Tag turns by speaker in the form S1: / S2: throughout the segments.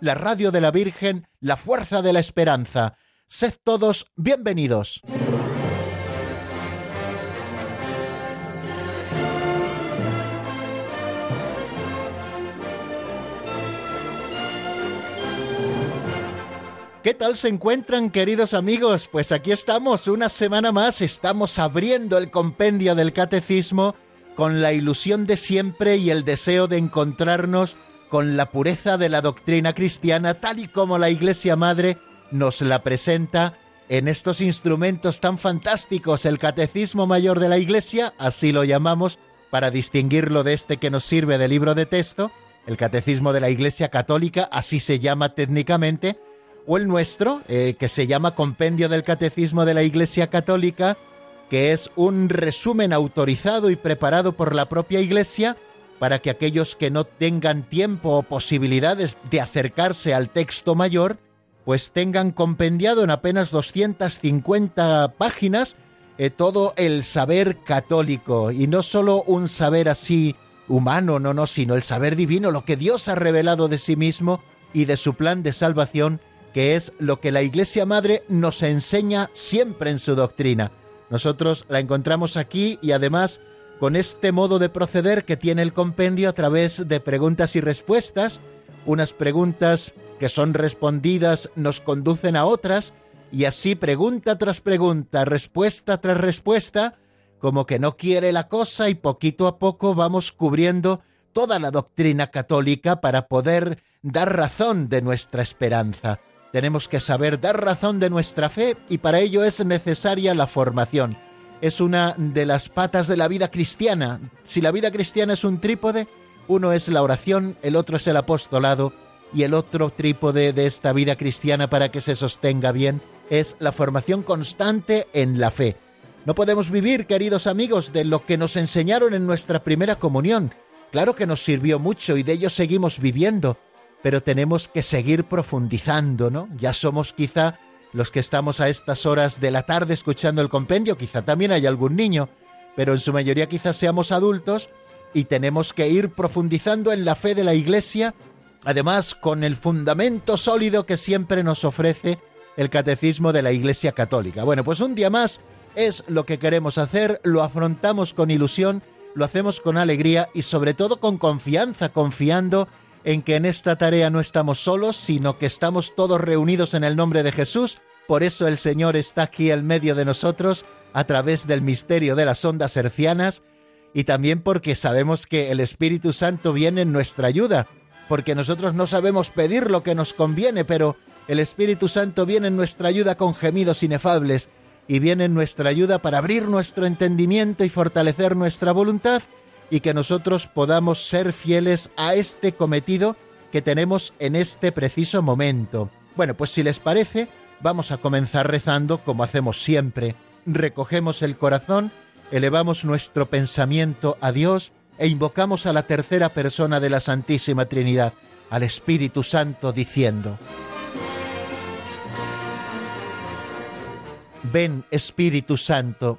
S1: la radio de la Virgen, la fuerza de la esperanza. Sed todos bienvenidos. ¿Qué tal se encuentran, queridos amigos? Pues aquí estamos, una semana más, estamos abriendo el compendio del catecismo con la ilusión de siempre y el deseo de encontrarnos con la pureza de la doctrina cristiana tal y como la Iglesia Madre nos la presenta en estos instrumentos tan fantásticos, el Catecismo Mayor de la Iglesia, así lo llamamos, para distinguirlo de este que nos sirve de libro de texto, el Catecismo de la Iglesia Católica, así se llama técnicamente, o el nuestro, eh, que se llama Compendio del Catecismo de la Iglesia Católica, que es un resumen autorizado y preparado por la propia Iglesia para que aquellos que no tengan tiempo o posibilidades de acercarse al texto mayor, pues tengan compendiado en apenas 250 páginas eh, todo el saber católico, y no solo un saber así humano, no, no, sino el saber divino, lo que Dios ha revelado de sí mismo y de su plan de salvación que es lo que la Iglesia Madre nos enseña siempre en su doctrina. Nosotros la encontramos aquí y además con este modo de proceder que tiene el compendio a través de preguntas y respuestas, unas preguntas que son respondidas nos conducen a otras, y así pregunta tras pregunta, respuesta tras respuesta, como que no quiere la cosa y poquito a poco vamos cubriendo toda la doctrina católica para poder dar razón de nuestra esperanza. Tenemos que saber dar razón de nuestra fe y para ello es necesaria la formación. Es una de las patas de la vida cristiana. Si la vida cristiana es un trípode, uno es la oración, el otro es el apostolado y el otro trípode de esta vida cristiana para que se sostenga bien es la formación constante en la fe. No podemos vivir, queridos amigos, de lo que nos enseñaron en nuestra primera comunión. Claro que nos sirvió mucho y de ello seguimos viviendo, pero tenemos que seguir profundizando, ¿no? Ya somos quizá los que estamos a estas horas de la tarde escuchando el compendio, quizá también hay algún niño, pero en su mayoría quizás seamos adultos y tenemos que ir profundizando en la fe de la Iglesia, además con el fundamento sólido que siempre nos ofrece el catecismo de la Iglesia Católica. Bueno, pues un día más es lo que queremos hacer, lo afrontamos con ilusión, lo hacemos con alegría y sobre todo con confianza, confiando en que en esta tarea no estamos solos, sino que estamos todos reunidos en el nombre de Jesús. Por eso el Señor está aquí en medio de nosotros a través del misterio de las ondas hercianas y también porque sabemos que el Espíritu Santo viene en nuestra ayuda, porque nosotros no sabemos pedir lo que nos conviene, pero el Espíritu Santo viene en nuestra ayuda con gemidos inefables y viene en nuestra ayuda para abrir nuestro entendimiento y fortalecer nuestra voluntad y que nosotros podamos ser fieles a este cometido que tenemos en este preciso momento. Bueno, pues si les parece, vamos a comenzar rezando como hacemos siempre. Recogemos el corazón, elevamos nuestro pensamiento a Dios e invocamos a la tercera persona de la Santísima Trinidad, al Espíritu Santo, diciendo, Ven Espíritu Santo,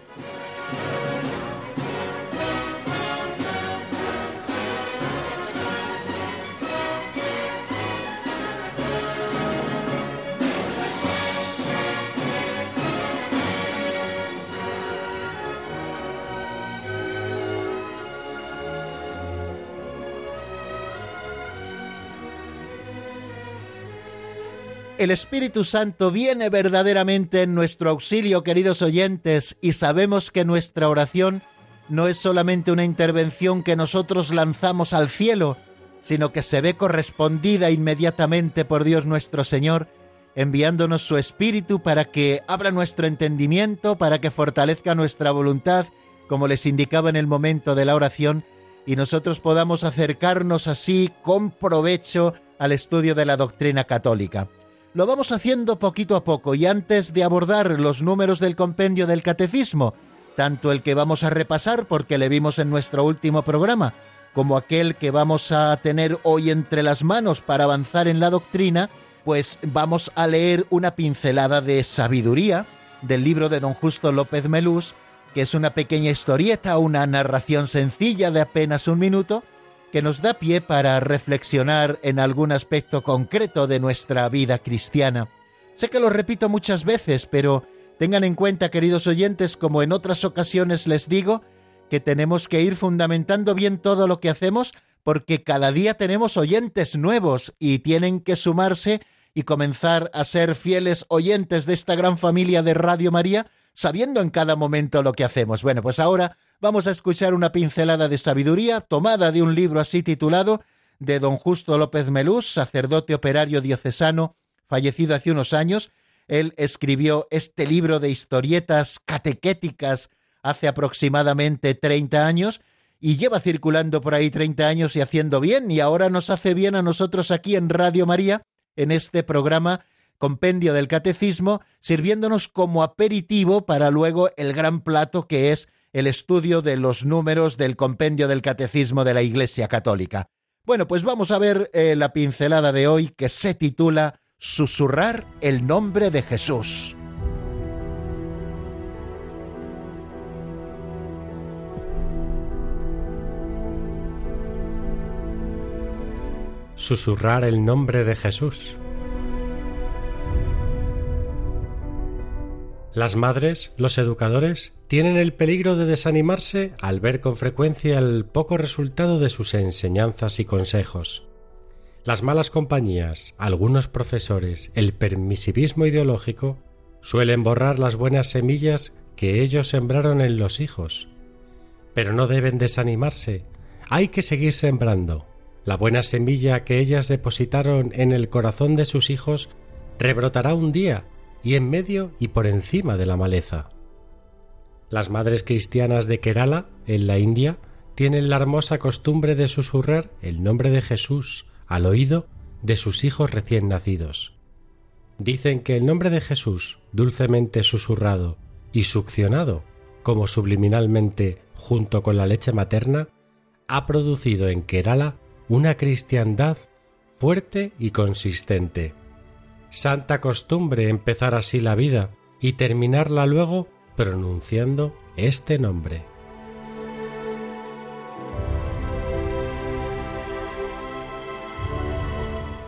S1: El Espíritu Santo viene verdaderamente en nuestro auxilio, queridos oyentes, y sabemos que nuestra oración no es solamente una intervención que nosotros lanzamos al cielo, sino que se ve correspondida inmediatamente por Dios nuestro Señor, enviándonos su Espíritu para que abra nuestro entendimiento, para que fortalezca nuestra voluntad, como les indicaba en el momento de la oración, y nosotros podamos acercarnos así con provecho al estudio de la doctrina católica. Lo vamos haciendo poquito a poco y antes de abordar los números del compendio del catecismo, tanto el que vamos a repasar porque le vimos en nuestro último programa, como aquel que vamos a tener hoy entre las manos para avanzar en la doctrina, pues vamos a leer una pincelada de sabiduría del libro de don Justo López Melús, que es una pequeña historieta, una narración sencilla de apenas un minuto, que nos da pie para reflexionar en algún aspecto concreto de nuestra vida cristiana. Sé que lo repito muchas veces, pero tengan en cuenta, queridos oyentes, como en otras ocasiones les digo, que tenemos que ir fundamentando bien todo lo que hacemos porque cada día tenemos oyentes nuevos y tienen que sumarse y comenzar a ser fieles oyentes de esta gran familia de Radio María, sabiendo en cada momento lo que hacemos. Bueno, pues ahora vamos a escuchar una pincelada de sabiduría tomada de un libro así titulado de don Justo López Melús, sacerdote operario diocesano, fallecido hace unos años. Él escribió este libro de historietas catequéticas hace aproximadamente 30 años y lleva circulando por ahí 30 años y haciendo bien y ahora nos hace bien a nosotros aquí en Radio María en este programa Compendio del Catecismo, sirviéndonos como aperitivo para luego el gran plato que es el estudio de los números del Compendio del Catecismo de la Iglesia Católica. Bueno, pues vamos a ver eh, la pincelada de hoy que se titula Susurrar el nombre de Jesús.
S2: susurrar el nombre de Jesús. Las madres, los educadores, tienen el peligro de desanimarse al ver con frecuencia el poco resultado de sus enseñanzas y consejos. Las malas compañías, algunos profesores, el permisivismo ideológico, suelen borrar las buenas semillas que ellos sembraron en los hijos. Pero no deben desanimarse, hay que seguir sembrando, la buena semilla que ellas depositaron en el corazón de sus hijos rebrotará un día y en medio y por encima de la maleza. Las madres cristianas de Kerala, en la India, tienen la hermosa costumbre de susurrar el nombre de Jesús al oído de sus hijos recién nacidos. Dicen que el nombre de Jesús, dulcemente susurrado y succionado, como subliminalmente junto con la leche materna, ha producido en Kerala una cristiandad fuerte y consistente. Santa costumbre empezar así la vida y terminarla luego pronunciando este nombre.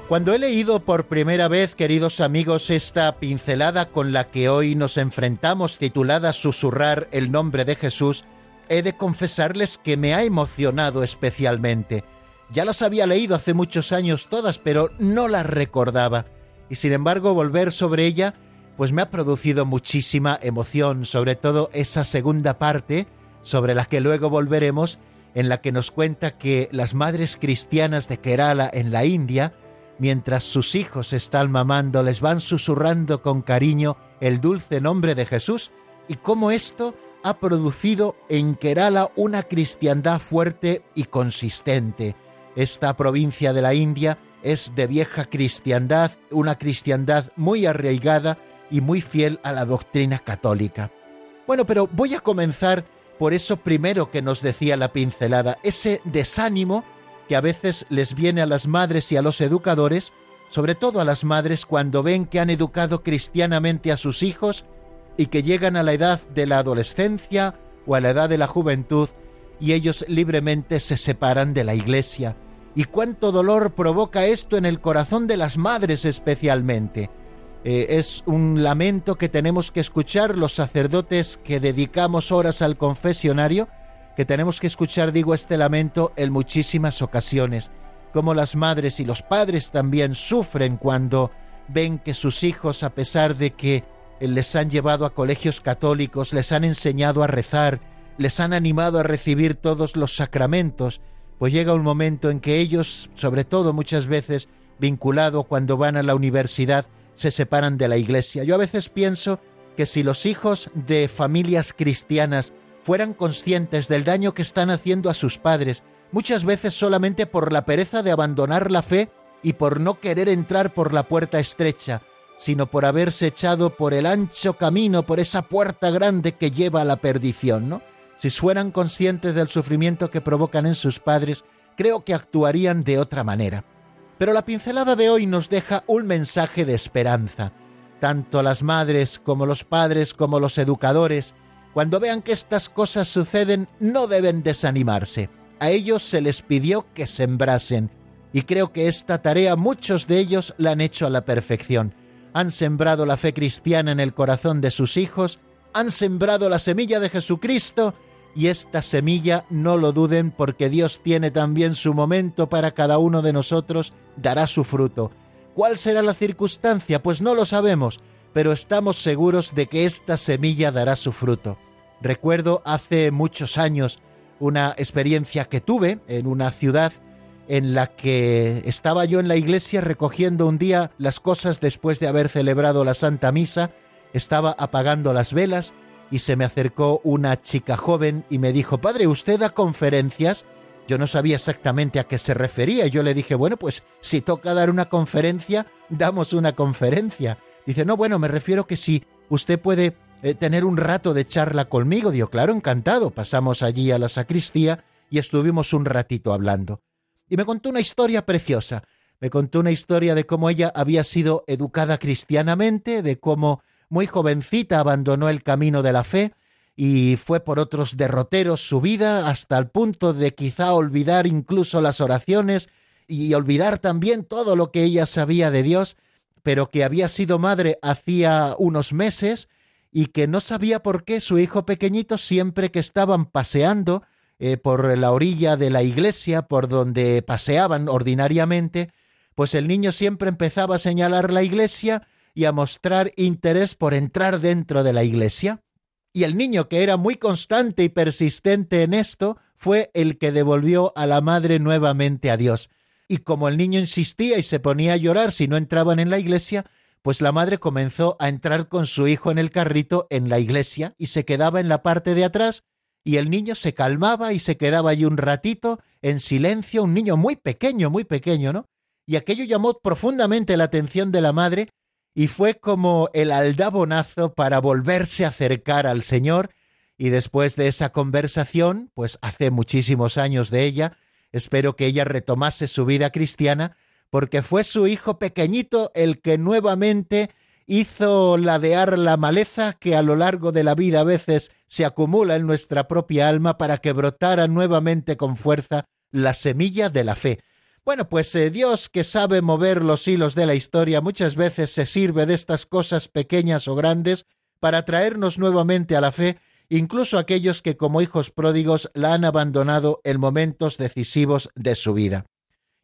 S1: Cuando he leído por primera vez, queridos amigos, esta pincelada con la que hoy nos enfrentamos titulada Susurrar el nombre de Jesús, he de confesarles que me ha emocionado especialmente. Ya las había leído hace muchos años todas, pero no las recordaba. Y sin embargo, volver sobre ella, pues me ha producido muchísima emoción, sobre todo esa segunda parte, sobre la que luego volveremos, en la que nos cuenta que las madres cristianas de Kerala en la India, mientras sus hijos están mamando, les van susurrando con cariño el dulce nombre de Jesús, y cómo esto ha producido en Kerala una cristiandad fuerte y consistente, esta provincia de la India es de vieja cristiandad, una cristiandad muy arraigada y muy fiel a la doctrina católica. Bueno, pero voy a comenzar por eso primero que nos decía la pincelada, ese desánimo que a veces les viene a las madres y a los educadores, sobre todo a las madres cuando ven que han educado cristianamente a sus hijos y que llegan a la edad de la adolescencia o a la edad de la juventud y ellos libremente se separan de la iglesia y cuánto dolor provoca esto en el corazón de las madres especialmente. Eh, es un lamento que tenemos que escuchar los sacerdotes que dedicamos horas al confesionario, que tenemos que escuchar, digo, este lamento en muchísimas ocasiones, como las madres y los padres también sufren cuando ven que sus hijos, a pesar de que les han llevado a colegios católicos, les han enseñado a rezar, les han animado a recibir todos los sacramentos, pues llega un momento en que ellos, sobre todo muchas veces vinculado cuando van a la universidad, se separan de la iglesia. Yo a veces pienso que si los hijos de familias cristianas fueran conscientes del daño que están haciendo a sus padres, muchas veces solamente por la pereza de abandonar la fe y por no querer entrar por la puerta estrecha, sino por haberse echado por el ancho camino, por esa puerta grande que lleva a la perdición, ¿no? Si fueran conscientes del sufrimiento que provocan en sus padres, creo que actuarían de otra manera. Pero la pincelada de hoy nos deja un mensaje de esperanza. Tanto las madres como los padres como los educadores, cuando vean que estas cosas suceden, no deben desanimarse. A ellos se les pidió que sembrasen, y creo que esta tarea muchos de ellos la han hecho a la perfección. Han sembrado la fe cristiana en el corazón de sus hijos, han sembrado la semilla de Jesucristo, y esta semilla no lo duden porque Dios tiene también su momento para cada uno de nosotros, dará su fruto. ¿Cuál será la circunstancia? Pues no lo sabemos, pero estamos seguros de que esta semilla dará su fruto. Recuerdo hace muchos años una experiencia que tuve en una ciudad en la que estaba yo en la iglesia recogiendo un día las cosas después de haber celebrado la Santa Misa, estaba apagando las velas y se me acercó una chica joven y me dijo, Padre, ¿usted da conferencias? Yo no sabía exactamente a qué se refería. Yo le dije, bueno, pues si toca dar una conferencia, damos una conferencia. Dice, no, bueno, me refiero que si usted puede eh, tener un rato de charla conmigo. Digo, claro, encantado. Pasamos allí a la sacristía y estuvimos un ratito hablando. Y me contó una historia preciosa. Me contó una historia de cómo ella había sido educada cristianamente, de cómo muy jovencita abandonó el camino de la fe y fue por otros derroteros su vida hasta el punto de quizá olvidar incluso las oraciones y olvidar también todo lo que ella sabía de Dios, pero que había sido madre hacía unos meses y que no sabía por qué su hijo pequeñito siempre que estaban paseando eh, por la orilla de la iglesia, por donde paseaban ordinariamente, pues el niño siempre empezaba a señalar la iglesia y a mostrar interés por entrar dentro de la iglesia. Y el niño, que era muy constante y persistente en esto, fue el que devolvió a la madre nuevamente a Dios. Y como el niño insistía y se ponía a llorar si no entraban en la iglesia, pues la madre comenzó a entrar con su hijo en el carrito en la iglesia y se quedaba en la parte de atrás y el niño se calmaba y se quedaba allí un ratito en silencio, un niño muy pequeño, muy pequeño, ¿no? Y aquello llamó profundamente la atención de la madre y fue como el aldabonazo para volverse a acercar al Señor. Y después de esa conversación, pues hace muchísimos años de ella, espero que ella retomase su vida cristiana, porque fue su hijo pequeñito el que nuevamente hizo ladear la maleza que a lo largo de la vida a veces se acumula en nuestra propia alma para que brotara nuevamente con fuerza la semilla de la fe, bueno, pues eh, Dios que sabe mover los hilos de la historia muchas veces se sirve de estas cosas pequeñas o grandes para traernos nuevamente a la fe, incluso aquellos que como hijos pródigos la han abandonado en momentos decisivos de su vida.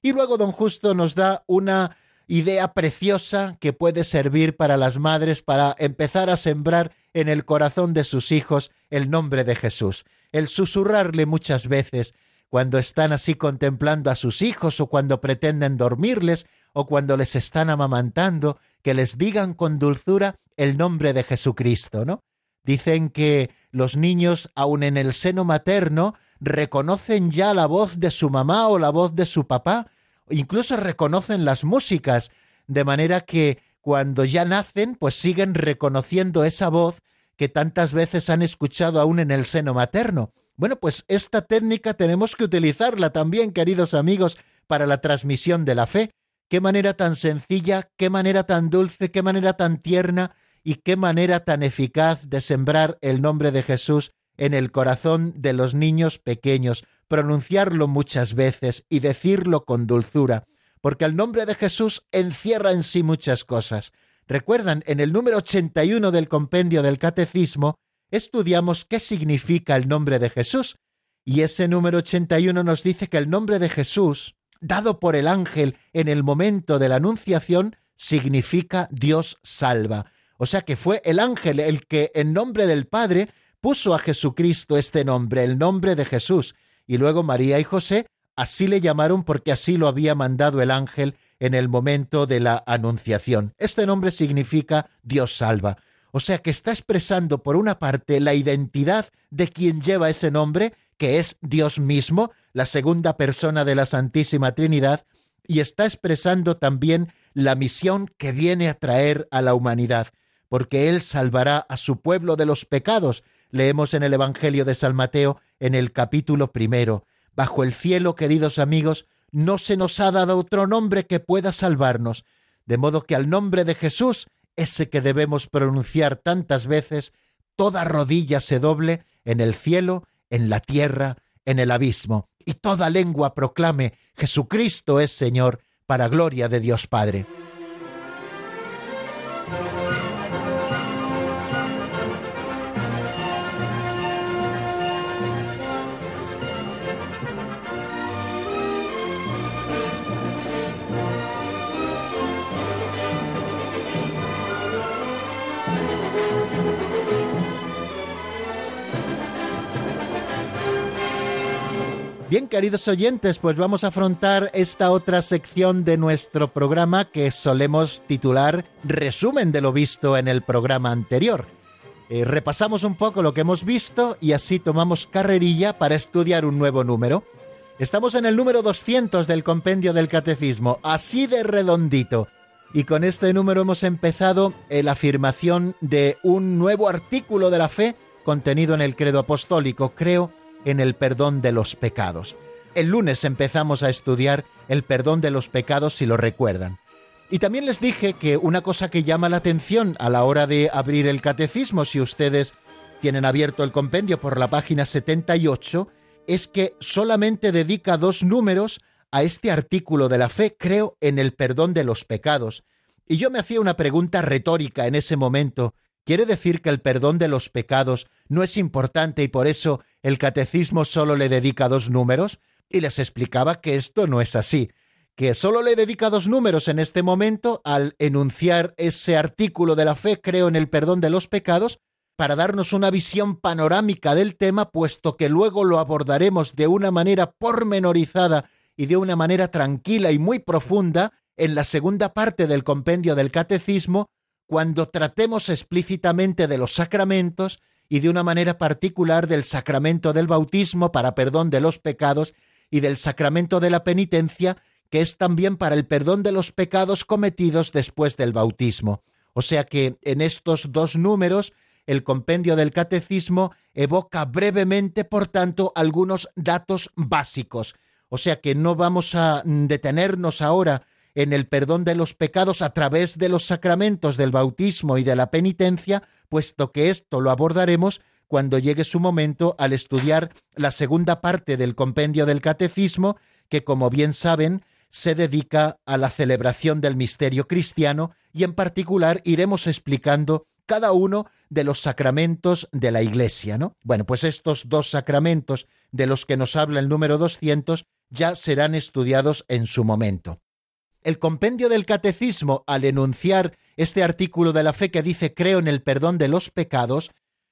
S1: Y luego don Justo nos da una idea preciosa que puede servir para las madres para empezar a sembrar en el corazón de sus hijos el nombre de Jesús, el susurrarle muchas veces cuando están así contemplando a sus hijos o cuando pretenden dormirles o cuando les están amamantando, que les digan con dulzura el nombre de Jesucristo, ¿no? Dicen que los niños, aun en el seno materno, reconocen ya la voz de su mamá o la voz de su papá, incluso reconocen las músicas, de manera que cuando ya nacen, pues siguen reconociendo esa voz que tantas veces han escuchado aún en el seno materno. Bueno, pues esta técnica tenemos que utilizarla también, queridos amigos, para la transmisión de la fe. Qué manera tan sencilla, qué manera tan dulce, qué manera tan tierna y qué manera tan eficaz de sembrar el nombre de Jesús en el corazón de los niños pequeños, pronunciarlo muchas veces y decirlo con dulzura, porque el nombre de Jesús encierra en sí muchas cosas. Recuerdan, en el número 81 del compendio del Catecismo, estudiamos qué significa el nombre de Jesús. Y ese número 81 nos dice que el nombre de Jesús, dado por el ángel en el momento de la anunciación, significa Dios salva. O sea que fue el ángel el que en nombre del Padre puso a Jesucristo este nombre, el nombre de Jesús, y luego María y José así le llamaron porque así lo había mandado el ángel en el momento de la anunciación. Este nombre significa Dios salva. O sea que está expresando por una parte la identidad de quien lleva ese nombre, que es Dios mismo, la segunda persona de la Santísima Trinidad, y está expresando también la misión que viene a traer a la humanidad, porque Él salvará a su pueblo de los pecados. Leemos en el Evangelio de San Mateo en el capítulo primero. Bajo el cielo, queridos amigos, no se nos ha dado otro nombre que pueda salvarnos, de modo que al nombre de Jesús, ese que debemos pronunciar tantas veces, toda rodilla se doble en el cielo, en la tierra, en el abismo, y toda lengua proclame Jesucristo es Señor, para gloria de Dios Padre. Bien, queridos oyentes, pues vamos a afrontar esta otra sección de nuestro programa que solemos titular Resumen de lo visto en el programa anterior. Eh, repasamos un poco lo que hemos visto y así tomamos carrerilla para estudiar un nuevo número. Estamos en el número 200 del compendio del catecismo, así de redondito. Y con este número hemos empezado la afirmación de un nuevo artículo de la fe contenido en el credo apostólico. Creo en el perdón de los pecados. El lunes empezamos a estudiar el perdón de los pecados, si lo recuerdan. Y también les dije que una cosa que llama la atención a la hora de abrir el catecismo, si ustedes tienen abierto el compendio por la página 78, es que solamente dedica dos números a este artículo de la fe, creo en el perdón de los pecados. Y yo me hacía una pregunta retórica en ese momento. ¿Quiere decir que el perdón de los pecados no es importante y por eso el catecismo solo le dedica dos números? Y les explicaba que esto no es así, que solo le dedica dos números en este momento al enunciar ese artículo de la fe, creo en el perdón de los pecados, para darnos una visión panorámica del tema, puesto que luego lo abordaremos de una manera pormenorizada y de una manera tranquila y muy profunda en la segunda parte del compendio del catecismo, cuando tratemos explícitamente de los sacramentos y de una manera particular del sacramento del bautismo para perdón de los pecados y del sacramento de la penitencia, que es también para el perdón de los pecados cometidos después del bautismo. O sea que en estos dos números el compendio del catecismo evoca brevemente, por tanto, algunos datos básicos. O sea que no vamos a detenernos ahora en el perdón de los pecados a través de los sacramentos del bautismo y de la penitencia, puesto que esto lo abordaremos cuando llegue su momento al estudiar la segunda parte del compendio del catecismo, que como bien saben, se dedica a la celebración del misterio cristiano y en particular iremos explicando cada uno de los sacramentos de la Iglesia, ¿no? Bueno, pues estos dos sacramentos de los que nos habla el número 200 ya serán estudiados en su momento. El compendio del catecismo, al enunciar este artículo de la fe que dice creo en el perdón de los pecados,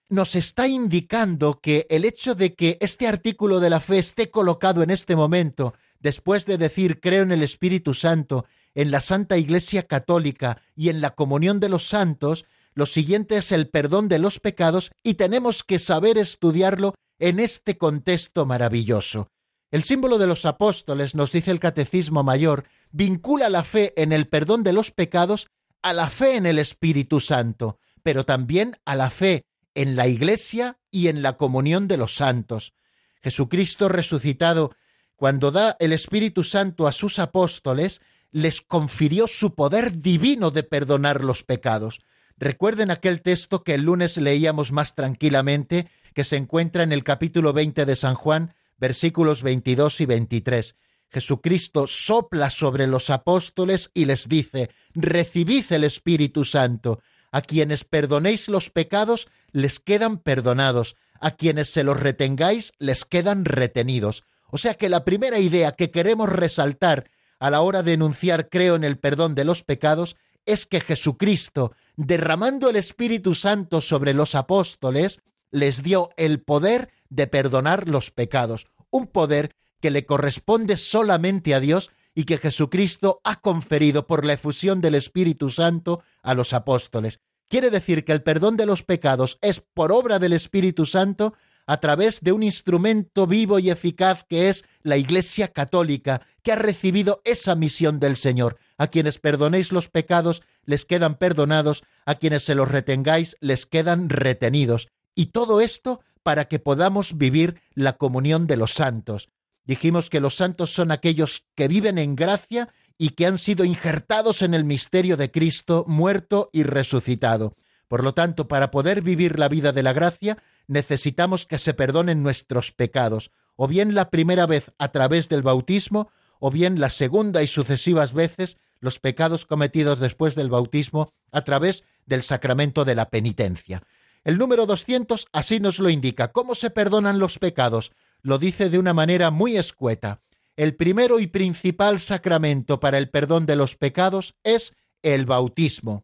S1: nos está indicando que el hecho de que este artículo de la fe esté colocado en este momento, después de decir creo en el Espíritu Santo, en la Santa Iglesia Católica y en la comunión de los santos, lo siguiente es el perdón de los pecados y tenemos que saber estudiarlo en este contexto maravilloso. El símbolo de los apóstoles, nos dice el Catecismo Mayor, vincula la fe en el perdón de los pecados a la fe en el Espíritu Santo, pero también a la fe en la Iglesia y en la comunión de los santos. Jesucristo resucitado, cuando da el Espíritu Santo a sus apóstoles, les confirió su poder divino de perdonar los pecados. Recuerden aquel texto que el lunes leíamos más tranquilamente, que se encuentra en el capítulo 20 de San Juan, versículos 22 y 23. Jesucristo sopla sobre los apóstoles y les dice, recibid el Espíritu Santo. A quienes perdonéis los pecados, les quedan perdonados. A quienes se los retengáis, les quedan retenidos. O sea que la primera idea que queremos resaltar a la hora de enunciar creo en el perdón de los pecados es que Jesucristo, derramando el Espíritu Santo sobre los apóstoles, les dio el poder de perdonar los pecados, un poder que le corresponde solamente a Dios y que Jesucristo ha conferido por la efusión del Espíritu Santo a los apóstoles. Quiere decir que el perdón de los pecados es por obra del Espíritu Santo a través de un instrumento vivo y eficaz que es la Iglesia Católica, que ha recibido esa misión del Señor. A quienes perdonéis los pecados, les quedan perdonados, a quienes se los retengáis, les quedan retenidos. Y todo esto para que podamos vivir la comunión de los santos. Dijimos que los santos son aquellos que viven en gracia y que han sido injertados en el misterio de Cristo muerto y resucitado. Por lo tanto, para poder vivir la vida de la gracia, necesitamos que se perdonen nuestros pecados, o bien la primera vez a través del bautismo, o bien la segunda y sucesivas veces los pecados cometidos después del bautismo a través del sacramento de la penitencia. El número 200 así nos lo indica. ¿Cómo se perdonan los pecados? Lo dice de una manera muy escueta el primero y principal sacramento para el perdón de los pecados es el bautismo.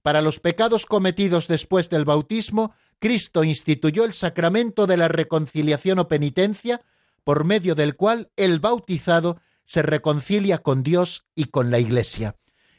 S1: Para los pecados cometidos después del bautismo, Cristo instituyó el sacramento de la reconciliación o penitencia, por medio del cual el bautizado se reconcilia con Dios y con la Iglesia.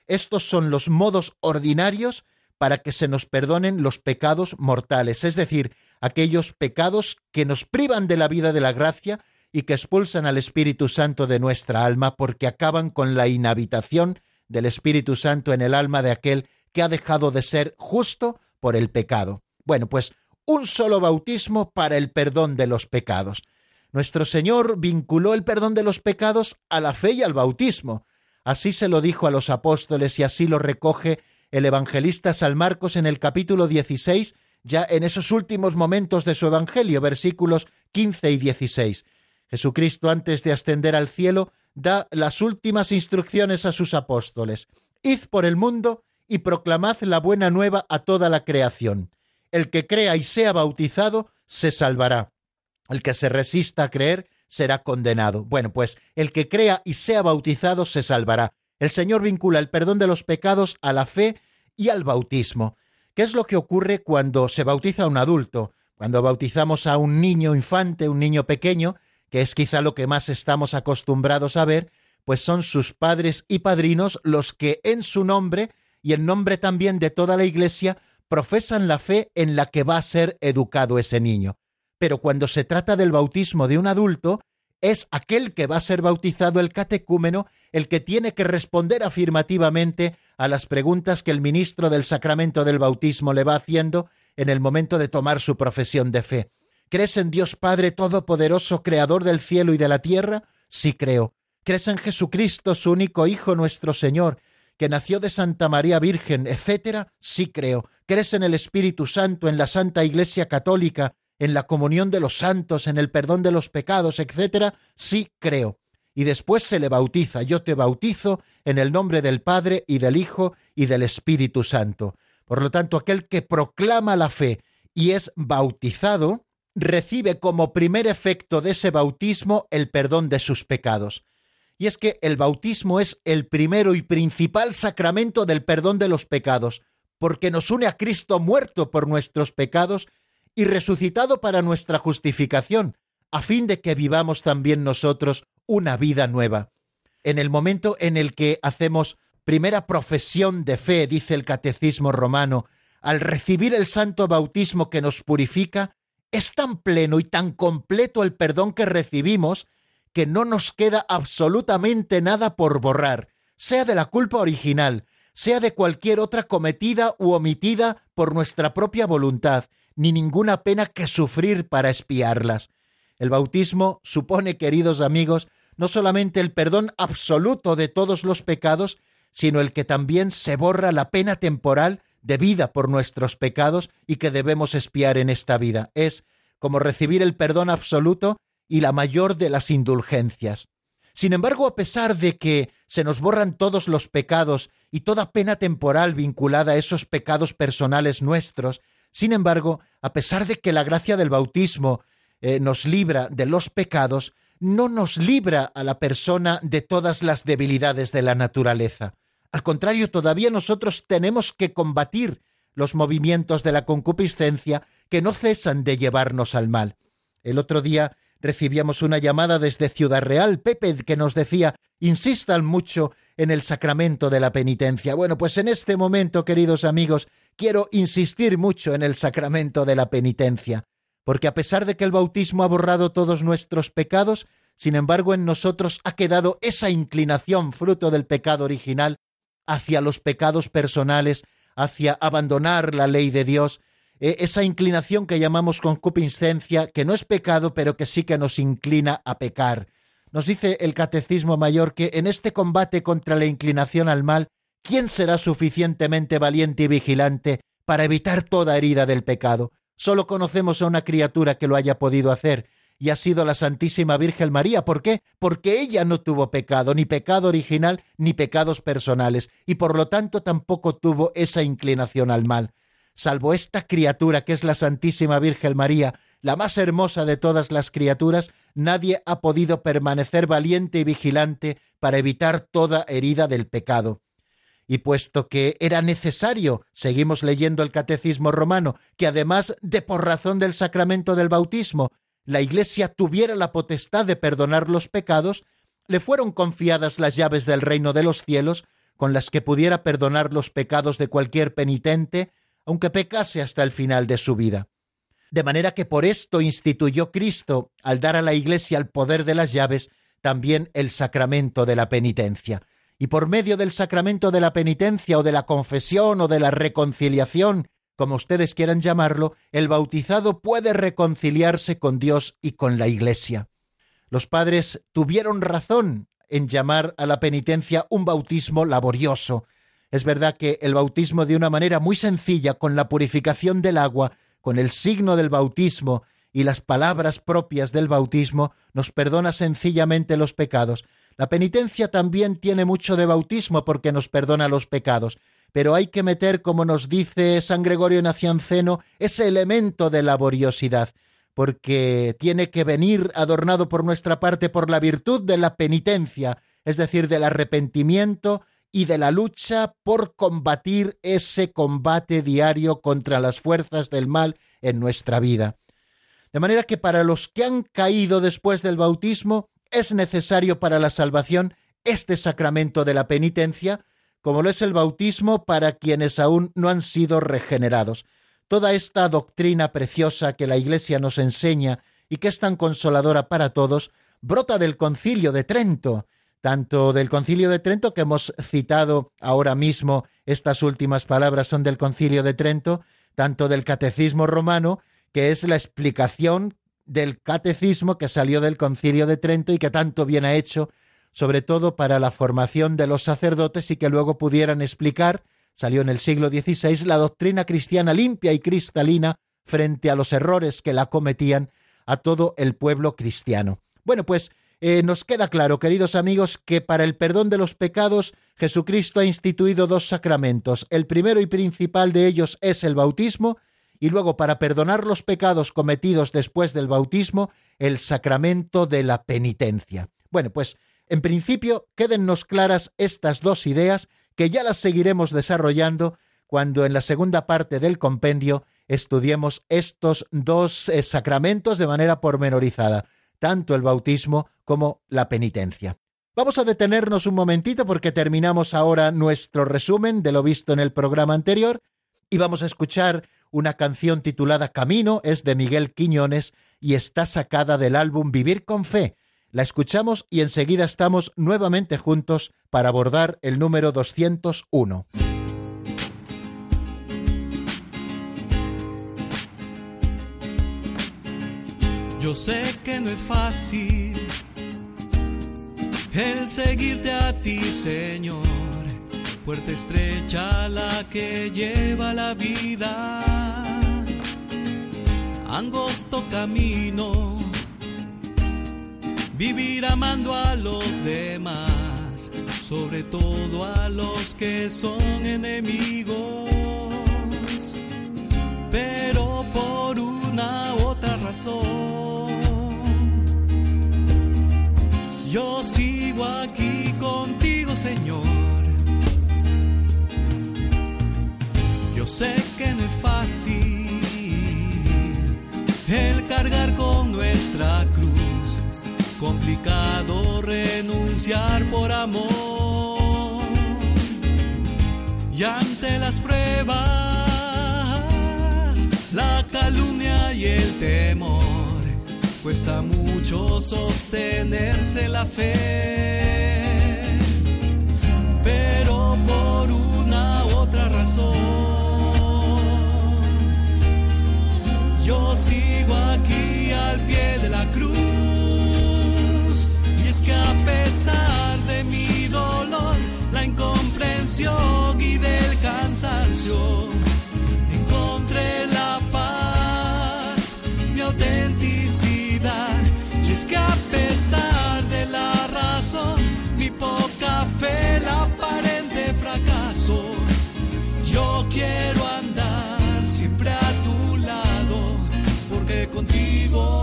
S1: Estos son los modos ordinarios para que se nos perdonen los pecados mortales, es decir, aquellos pecados que nos privan de la vida de la gracia y que expulsan al Espíritu Santo de nuestra alma porque acaban con la inhabitación del Espíritu Santo en el alma de aquel que ha dejado de ser justo por el pecado. Bueno, pues un solo bautismo para el perdón de los pecados. Nuestro Señor vinculó el perdón de los pecados a la fe y al bautismo. Así se lo dijo a los apóstoles y así lo recoge el evangelista San Marcos en el capítulo 16, ya en esos últimos momentos de su evangelio, versículos 15 y 16. Jesucristo, antes de ascender al cielo, da las últimas instrucciones a sus apóstoles. Id por el mundo y proclamad la buena nueva a toda la creación. El que crea y sea bautizado se salvará. El que se resista a creer será condenado. Bueno, pues el que crea y sea bautizado se salvará. El Señor vincula el perdón de los pecados a la fe y al bautismo. ¿Qué es lo que ocurre cuando se bautiza a un adulto? Cuando bautizamos a un niño infante, un niño pequeño, que es quizá lo que más estamos acostumbrados a ver, pues son sus padres y padrinos los que en su nombre y en nombre también de toda la Iglesia profesan la fe en la que va a ser educado ese niño. Pero cuando se trata del bautismo de un adulto, es aquel que va a ser bautizado el catecúmeno el que tiene que responder afirmativamente a las preguntas que el ministro del sacramento del bautismo le va haciendo en el momento de tomar su profesión de fe. ¿Crees en Dios Padre Todopoderoso, Creador del cielo y de la tierra? Sí creo. ¿Crees en Jesucristo, su único Hijo, nuestro Señor, que nació de Santa María Virgen, etcétera? Sí creo. ¿Crees en el Espíritu Santo, en la Santa Iglesia Católica, en la comunión de los santos, en el perdón de los pecados, etcétera? Sí creo. Y después se le bautiza. Yo te bautizo en el nombre del Padre y del Hijo y del Espíritu Santo. Por lo tanto, aquel que proclama la fe y es bautizado, recibe como primer efecto de ese bautismo el perdón de sus pecados. Y es que el bautismo es el primero y principal sacramento del perdón de los pecados, porque nos une a Cristo muerto por nuestros pecados y resucitado para nuestra justificación, a fin de que vivamos también nosotros una vida nueva. En el momento en el que hacemos primera profesión de fe, dice el Catecismo romano, al recibir el santo bautismo que nos purifica, es tan pleno y tan completo el perdón que recibimos que no nos queda absolutamente nada por borrar, sea de la culpa original, sea de cualquier otra cometida u omitida por nuestra propia voluntad, ni ninguna pena que sufrir para espiarlas. El bautismo supone, queridos amigos, no solamente el perdón absoluto de todos los pecados, sino el que también se borra la pena temporal de vida por nuestros pecados y que debemos espiar en esta vida. Es como recibir el perdón absoluto y la mayor de las indulgencias. Sin embargo, a pesar de que se nos borran todos los pecados y toda pena temporal vinculada a esos pecados personales nuestros, sin embargo, a pesar de que la gracia del bautismo eh, nos libra de los pecados, no nos libra a la persona de todas las debilidades de la naturaleza. Al contrario, todavía nosotros tenemos que combatir los movimientos de la concupiscencia que no cesan de llevarnos al mal. El otro día recibíamos una llamada desde Ciudad Real, Pepe, que nos decía, insistan mucho en el sacramento de la penitencia. Bueno, pues en este momento, queridos amigos, quiero insistir mucho en el sacramento de la penitencia, porque a pesar de que el bautismo ha borrado todos nuestros pecados, sin embargo en nosotros ha quedado esa inclinación fruto del pecado original hacia los pecados personales, hacia abandonar la ley de Dios, e, esa inclinación que llamamos concupiscencia, que no es pecado, pero que sí que nos inclina a pecar. Nos dice el Catecismo Mayor que en este combate contra la inclinación al mal, ¿quién será suficientemente valiente y vigilante para evitar toda herida del pecado? Solo conocemos a una criatura que lo haya podido hacer, y ha sido la Santísima Virgen María. ¿Por qué? Porque ella no tuvo pecado, ni pecado original, ni pecados personales, y por lo tanto tampoco tuvo esa inclinación al mal. Salvo esta criatura que es la Santísima Virgen María, la más hermosa de todas las criaturas, nadie ha podido permanecer valiente y vigilante para evitar toda herida del pecado. Y puesto que era necesario, seguimos leyendo el Catecismo romano, que además de por razón del sacramento del bautismo, la Iglesia tuviera la potestad de perdonar los pecados, le fueron confiadas las llaves del reino de los cielos, con las que pudiera perdonar los pecados de cualquier penitente, aunque pecase hasta el final de su vida de manera que por esto instituyó Cristo, al dar a la Iglesia el poder de las llaves, también el sacramento de la penitencia. Y por medio del sacramento de la penitencia o de la confesión o de la reconciliación, como ustedes quieran llamarlo, el bautizado puede reconciliarse con Dios y con la Iglesia. Los padres tuvieron razón en llamar a la penitencia un bautismo laborioso. Es verdad que el bautismo de una manera muy sencilla, con la purificación del agua, con el signo del bautismo y las palabras propias del bautismo, nos perdona sencillamente los pecados. La penitencia también tiene mucho de bautismo porque nos perdona los pecados, pero hay que meter, como nos dice San Gregorio Nacianceno, ese elemento de laboriosidad, porque tiene que venir adornado por nuestra parte por la virtud de la penitencia, es decir, del arrepentimiento y de la lucha por combatir ese combate diario contra las fuerzas del mal en nuestra vida. De manera que para los que han caído después del bautismo es necesario para la salvación este sacramento de la penitencia, como lo es el bautismo para quienes aún no han sido regenerados. Toda esta doctrina preciosa que la Iglesia nos enseña y que es tan consoladora para todos, brota del concilio de Trento, tanto del concilio de Trento que hemos citado ahora mismo, estas últimas palabras son del concilio de Trento, tanto del catecismo romano, que es la explicación del catecismo que salió del concilio de Trento y que tanto bien ha hecho, sobre todo para la formación de los sacerdotes y que luego pudieran explicar, salió en el siglo XVI, la doctrina cristiana limpia y cristalina frente a los errores que la cometían a todo el pueblo cristiano. Bueno, pues eh, nos queda claro, queridos amigos, que para el perdón de los pecados Jesucristo ha instituido dos sacramentos. El primero y principal de ellos es el bautismo, y luego para perdonar los pecados cometidos después del bautismo, el sacramento de la penitencia. Bueno, pues en principio quédennos claras estas dos ideas que ya las seguiremos desarrollando cuando en la segunda parte del compendio estudiemos estos dos eh, sacramentos de manera pormenorizada tanto el bautismo como la penitencia. Vamos a detenernos un momentito porque terminamos ahora nuestro resumen de lo visto en el programa anterior y vamos a escuchar una canción titulada Camino, es de Miguel Quiñones y está sacada del álbum Vivir con Fe. La escuchamos y enseguida estamos nuevamente juntos para abordar el número 201.
S3: Yo sé que no es fácil el seguirte a ti, Señor. Puerta estrecha la que lleva la vida. Angosto camino. Vivir amando a los demás, sobre todo a los que son enemigos. Yo sigo aquí contigo, Señor. Yo sé que no es fácil cargar con nuestra cruz. Complicado renunciar por amor. Y ante las pruebas, la calumnia y el temor, cuesta mucho sostenerse la fe. Pero por una u otra razón yo sigo aquí al pie de la cruz. Y es que a pesar de mi dolor, la incomprensión y del cansancio, mi autenticidad. Es que a pesar de la razón, mi poca fe, el aparente fracaso, yo quiero andar siempre a contigo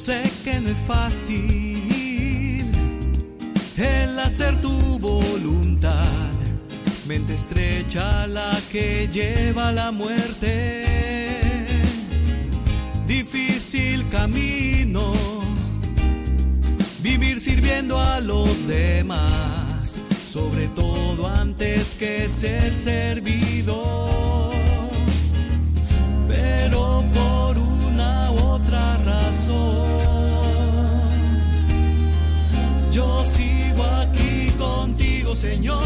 S3: sé que no es fácil el hacer tu voluntad, mente estrecha la que lleva la muerte. Difícil camino, vivir sirviendo a los demás, sobre todo antes que ser servido. Señor.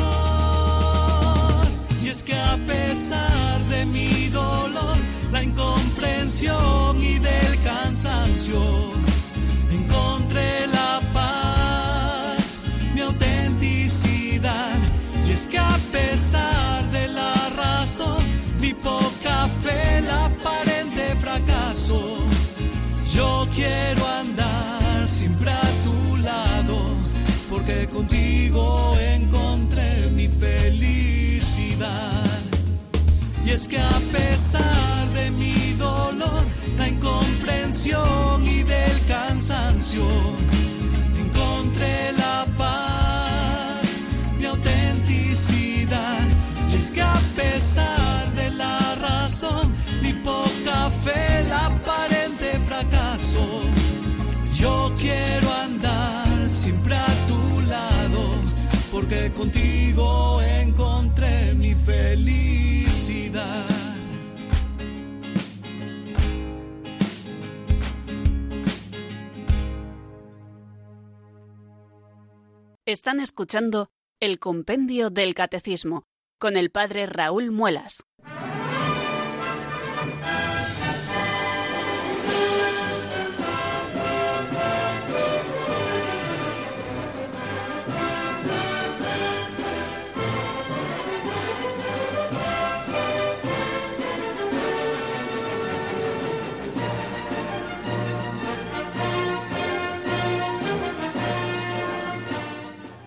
S3: Y es que a pesar de mi dolor, la incomprensión y del cansancio. Encontré la paz, mi autenticidad. Y es que a pesar de la razón, mi poca fe, el aparente fracaso, yo quiero andar porque contigo encontré mi felicidad. Y es que a pesar de mi dolor, la incomprensión y del cansancio, encontré la paz, mi autenticidad. Y es que a pesar de la razón, mi poca fe, el aparente fracaso, contigo encontré mi felicidad.
S4: Están escuchando el Compendio del Catecismo con el Padre Raúl Muelas.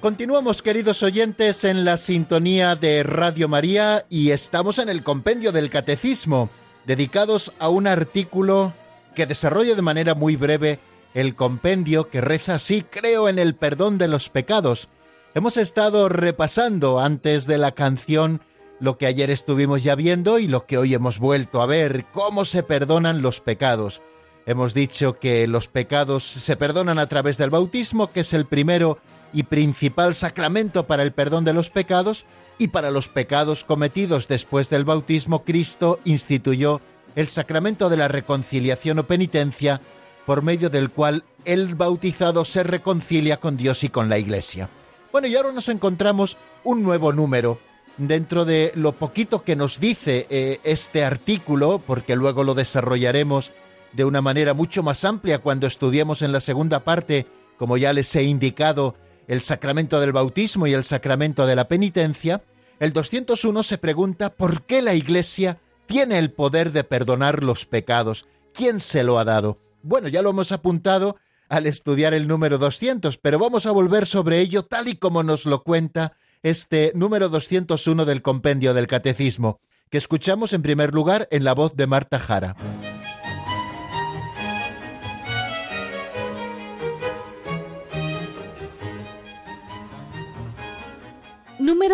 S1: Continuamos, queridos oyentes, en la sintonía de Radio María y estamos en el compendio del Catecismo, dedicados a un artículo que desarrolla de manera muy breve el compendio que reza así, creo en el perdón de los pecados. Hemos estado repasando antes de la canción lo que ayer estuvimos ya viendo y lo que hoy hemos vuelto a ver, cómo se perdonan los pecados. Hemos dicho que los pecados se perdonan a través del bautismo, que es el primero y principal sacramento para el perdón de los pecados, y para los pecados cometidos después del bautismo, Cristo instituyó el sacramento de la reconciliación o penitencia, por medio del cual el bautizado se reconcilia con Dios y con la Iglesia. Bueno, y ahora nos encontramos un nuevo número. Dentro de lo poquito que nos dice eh, este artículo, porque luego lo desarrollaremos de una manera mucho más amplia cuando estudiemos en la segunda parte, como ya les he indicado, el sacramento del bautismo y el sacramento de la penitencia, el 201 se pregunta por qué la Iglesia tiene el poder de perdonar los pecados. ¿Quién se lo ha dado? Bueno, ya lo hemos apuntado al estudiar el número 200, pero vamos a volver sobre ello tal y como nos lo cuenta este número 201 del compendio del Catecismo, que escuchamos en primer lugar en la voz de Marta Jara.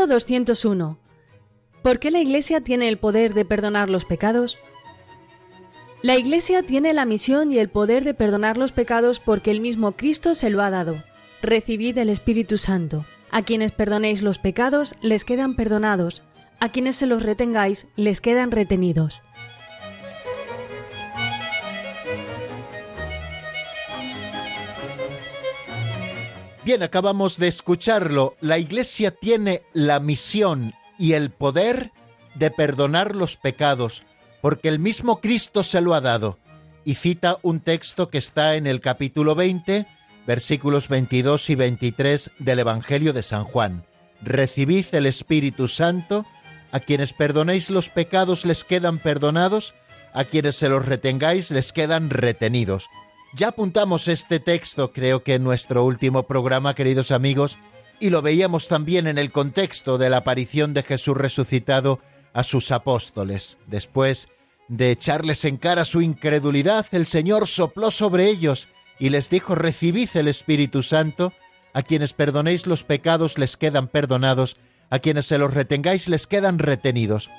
S5: Número 201. ¿Por qué la Iglesia tiene el poder de perdonar los pecados? La Iglesia tiene la misión y el poder de perdonar los pecados porque el mismo Cristo se lo ha dado. Recibid el Espíritu Santo. A quienes perdonéis los pecados les quedan perdonados, a quienes se los retengáis les quedan retenidos.
S1: Bien, acabamos de escucharlo. La Iglesia tiene la misión y el poder de perdonar los pecados, porque el mismo Cristo se lo ha dado. Y cita un texto que está en el capítulo 20, versículos 22 y 23 del Evangelio de San Juan. Recibid el Espíritu Santo, a quienes perdonéis los pecados les quedan perdonados, a quienes se los retengáis les quedan retenidos. Ya apuntamos este texto, creo que en nuestro último programa, queridos amigos, y lo veíamos también en el contexto de la aparición de Jesús resucitado a sus apóstoles. Después de echarles en cara su incredulidad, el Señor sopló sobre ellos y les dijo, recibid el Espíritu Santo, a quienes perdonéis los pecados les quedan perdonados, a quienes se los retengáis les quedan retenidos.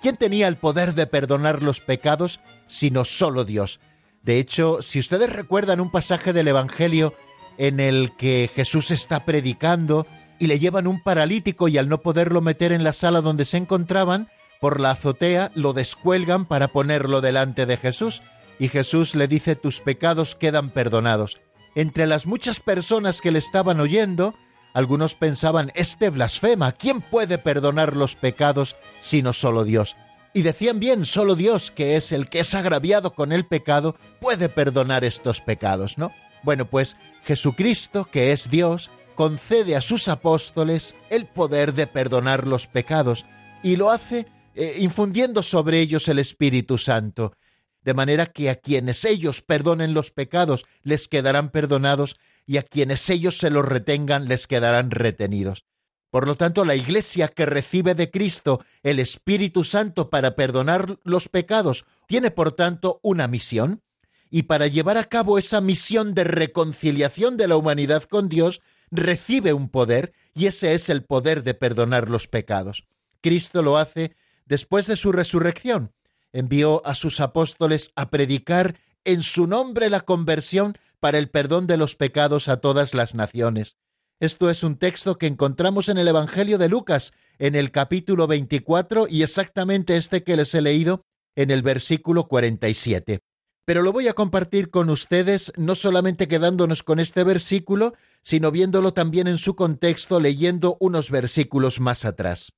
S1: ¿Quién tenía el poder de perdonar los pecados sino solo Dios? De hecho, si ustedes recuerdan un pasaje del Evangelio en el que Jesús está predicando y le llevan un paralítico y al no poderlo meter en la sala donde se encontraban, por la azotea lo descuelgan para ponerlo delante de Jesús y Jesús le dice tus pecados quedan perdonados. Entre las muchas personas que le estaban oyendo, algunos pensaban, este blasfema, ¿quién puede perdonar los pecados sino solo Dios? Y decían bien, solo Dios, que es el que es agraviado con el pecado, puede perdonar estos pecados, ¿no? Bueno, pues Jesucristo, que es Dios, concede a sus apóstoles el poder de perdonar los pecados y lo hace eh, infundiendo sobre ellos el Espíritu Santo, de manera que a quienes ellos perdonen los pecados les quedarán perdonados y a quienes ellos se los retengan les quedarán retenidos. Por lo tanto, la Iglesia que recibe de Cristo el Espíritu Santo para perdonar los pecados tiene, por tanto, una misión. Y para llevar a cabo esa misión de reconciliación de la humanidad con Dios, recibe un poder, y ese es el poder de perdonar los pecados. Cristo lo hace después de su resurrección. Envió a sus apóstoles a predicar en su nombre la conversión para el perdón de los pecados a todas las naciones. Esto es un texto que encontramos en el Evangelio de Lucas, en el capítulo 24 y exactamente este que les he leído en el versículo 47. Pero lo voy a compartir con ustedes no solamente quedándonos con este versículo, sino viéndolo también en su contexto leyendo unos versículos más atrás.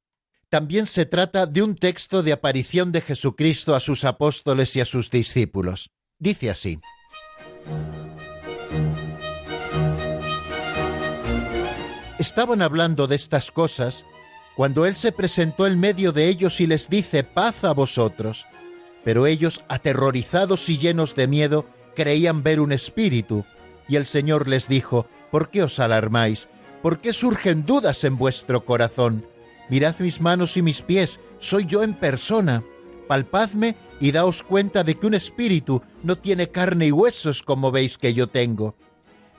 S1: También se trata de un texto de aparición de Jesucristo a sus apóstoles y a sus discípulos. Dice así. Estaban hablando de estas cosas cuando Él se presentó en medio de ellos y les dice, paz a vosotros. Pero ellos, aterrorizados y llenos de miedo, creían ver un espíritu. Y el Señor les dijo, ¿por qué os alarmáis? ¿Por qué surgen dudas en vuestro corazón? Mirad mis manos y mis pies, soy yo en persona. Palpadme y daos cuenta de que un espíritu no tiene carne y huesos como veis que yo tengo.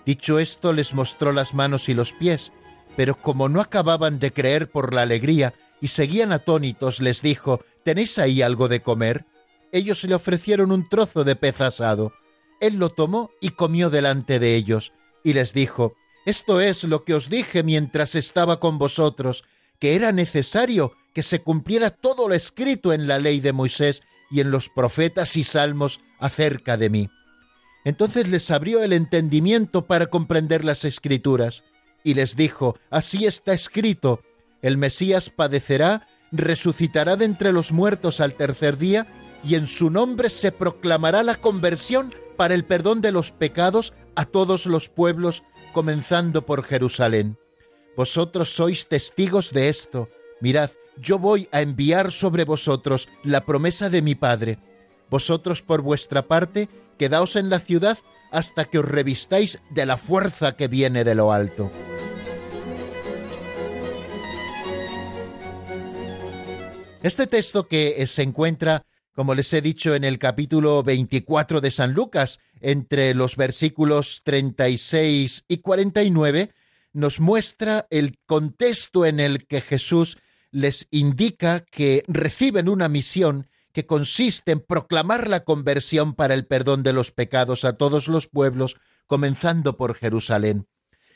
S1: Dicho esto, les mostró las manos y los pies pero como no acababan de creer por la alegría y seguían atónitos, les dijo, ¿tenéis ahí algo de comer? Ellos le ofrecieron un trozo de pez asado. Él lo tomó y comió delante de ellos, y les dijo, Esto es lo que os dije mientras estaba con vosotros, que era necesario que se cumpliera todo lo escrito en la ley de Moisés y en los profetas y salmos acerca de mí. Entonces les abrió el entendimiento para comprender las escrituras, y les dijo, Así está escrito, el Mesías padecerá, resucitará de entre los muertos al tercer día, y en su nombre se proclamará la conversión para el perdón de los pecados a todos los pueblos, comenzando por Jerusalén. Vosotros sois testigos de esto. Mirad, yo voy a enviar sobre vosotros la promesa de mi Padre. Vosotros por vuestra parte, quedaos en la ciudad hasta que os revistáis de la fuerza que viene de lo alto. Este texto que se encuentra, como les he dicho, en el capítulo 24 de San Lucas, entre los versículos 36 y 49, nos muestra el contexto en el que Jesús les indica que reciben una misión que consiste en proclamar la conversión para el perdón de los pecados a todos los pueblos, comenzando por Jerusalén.